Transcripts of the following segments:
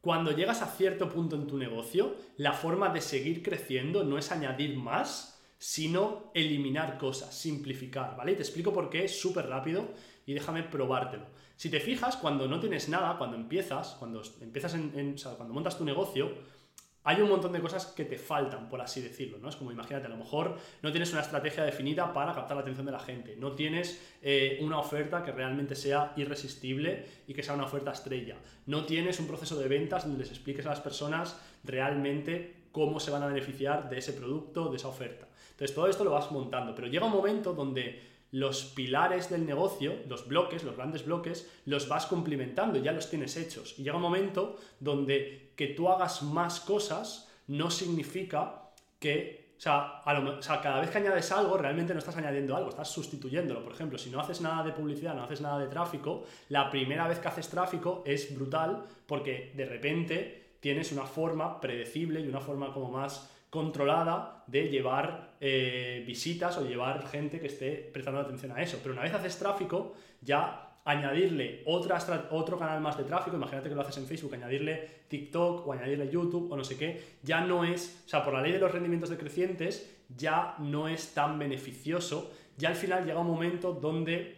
Cuando llegas a cierto punto en tu negocio, la forma de seguir creciendo no es añadir más, sino eliminar cosas, simplificar, ¿vale? Y te explico por qué súper rápido y déjame probártelo. Si te fijas, cuando no tienes nada, cuando empiezas, cuando empiezas en, cuando montas tu negocio, hay un montón de cosas que te faltan, por así decirlo, ¿no? Es como, imagínate, a lo mejor no tienes una estrategia definida para captar la atención de la gente, no tienes eh, una oferta que realmente sea irresistible y que sea una oferta estrella, no tienes un proceso de ventas donde les expliques a las personas realmente cómo se van a beneficiar de ese producto, de esa oferta. Entonces, todo esto lo vas montando, pero llega un momento donde los pilares del negocio, los bloques, los grandes bloques, los vas cumplimentando, ya los tienes hechos. Y llega un momento donde que tú hagas más cosas no significa que, o sea, cada vez que añades algo, realmente no estás añadiendo algo, estás sustituyéndolo. Por ejemplo, si no haces nada de publicidad, no haces nada de tráfico, la primera vez que haces tráfico es brutal porque de repente tienes una forma predecible y una forma como más controlada de llevar eh, visitas o llevar gente que esté prestando atención a eso. Pero una vez haces tráfico, ya añadirle otra, otro canal más de tráfico, imagínate que lo haces en Facebook, añadirle TikTok o añadirle YouTube o no sé qué, ya no es, o sea, por la ley de los rendimientos decrecientes, ya no es tan beneficioso. Ya al final llega un momento donde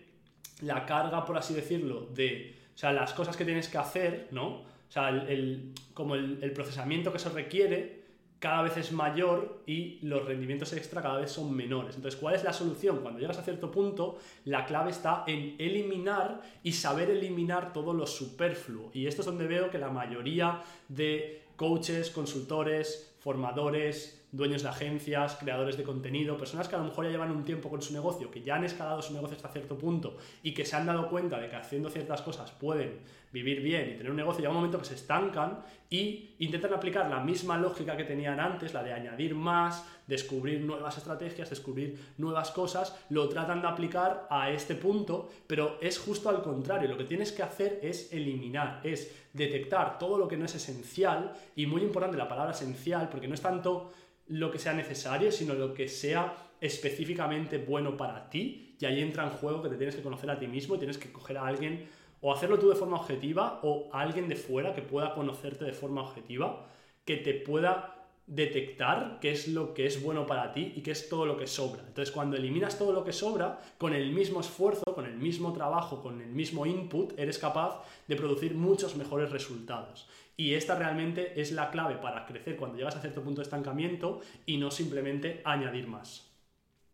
la carga, por así decirlo, de, o sea, las cosas que tienes que hacer, ¿no? O sea, el, como el procesamiento que se requiere, cada vez es mayor y los rendimientos extra cada vez son menores. Entonces, ¿cuál es la solución? Cuando llegas a cierto punto, la clave está en eliminar y saber eliminar todo lo superfluo. Y esto es donde veo que la mayoría de coaches, consultores, formadores, dueños de agencias, creadores de contenido, personas que a lo mejor ya llevan un tiempo con su negocio, que ya han escalado su negocio hasta cierto punto y que se han dado cuenta de que haciendo ciertas cosas pueden vivir bien y tener un negocio, llega un momento que se estancan y intentan aplicar la misma lógica que tenían antes, la de añadir más, descubrir nuevas estrategias, descubrir nuevas cosas, lo tratan de aplicar a este punto, pero es justo al contrario, lo que tienes que hacer es eliminar, es detectar todo lo que no es esencial y muy importante la palabra esencial, porque no es tanto lo que sea necesario, sino lo que sea específicamente bueno para ti. Y ahí entra en juego que te tienes que conocer a ti mismo y tienes que coger a alguien o hacerlo tú de forma objetiva o a alguien de fuera que pueda conocerte de forma objetiva, que te pueda detectar qué es lo que es bueno para ti y qué es todo lo que sobra. Entonces, cuando eliminas todo lo que sobra, con el mismo esfuerzo, con el mismo trabajo, con el mismo input, eres capaz de producir muchos mejores resultados. Y esta realmente es la clave para crecer cuando llegas a cierto punto de estancamiento y no simplemente añadir más.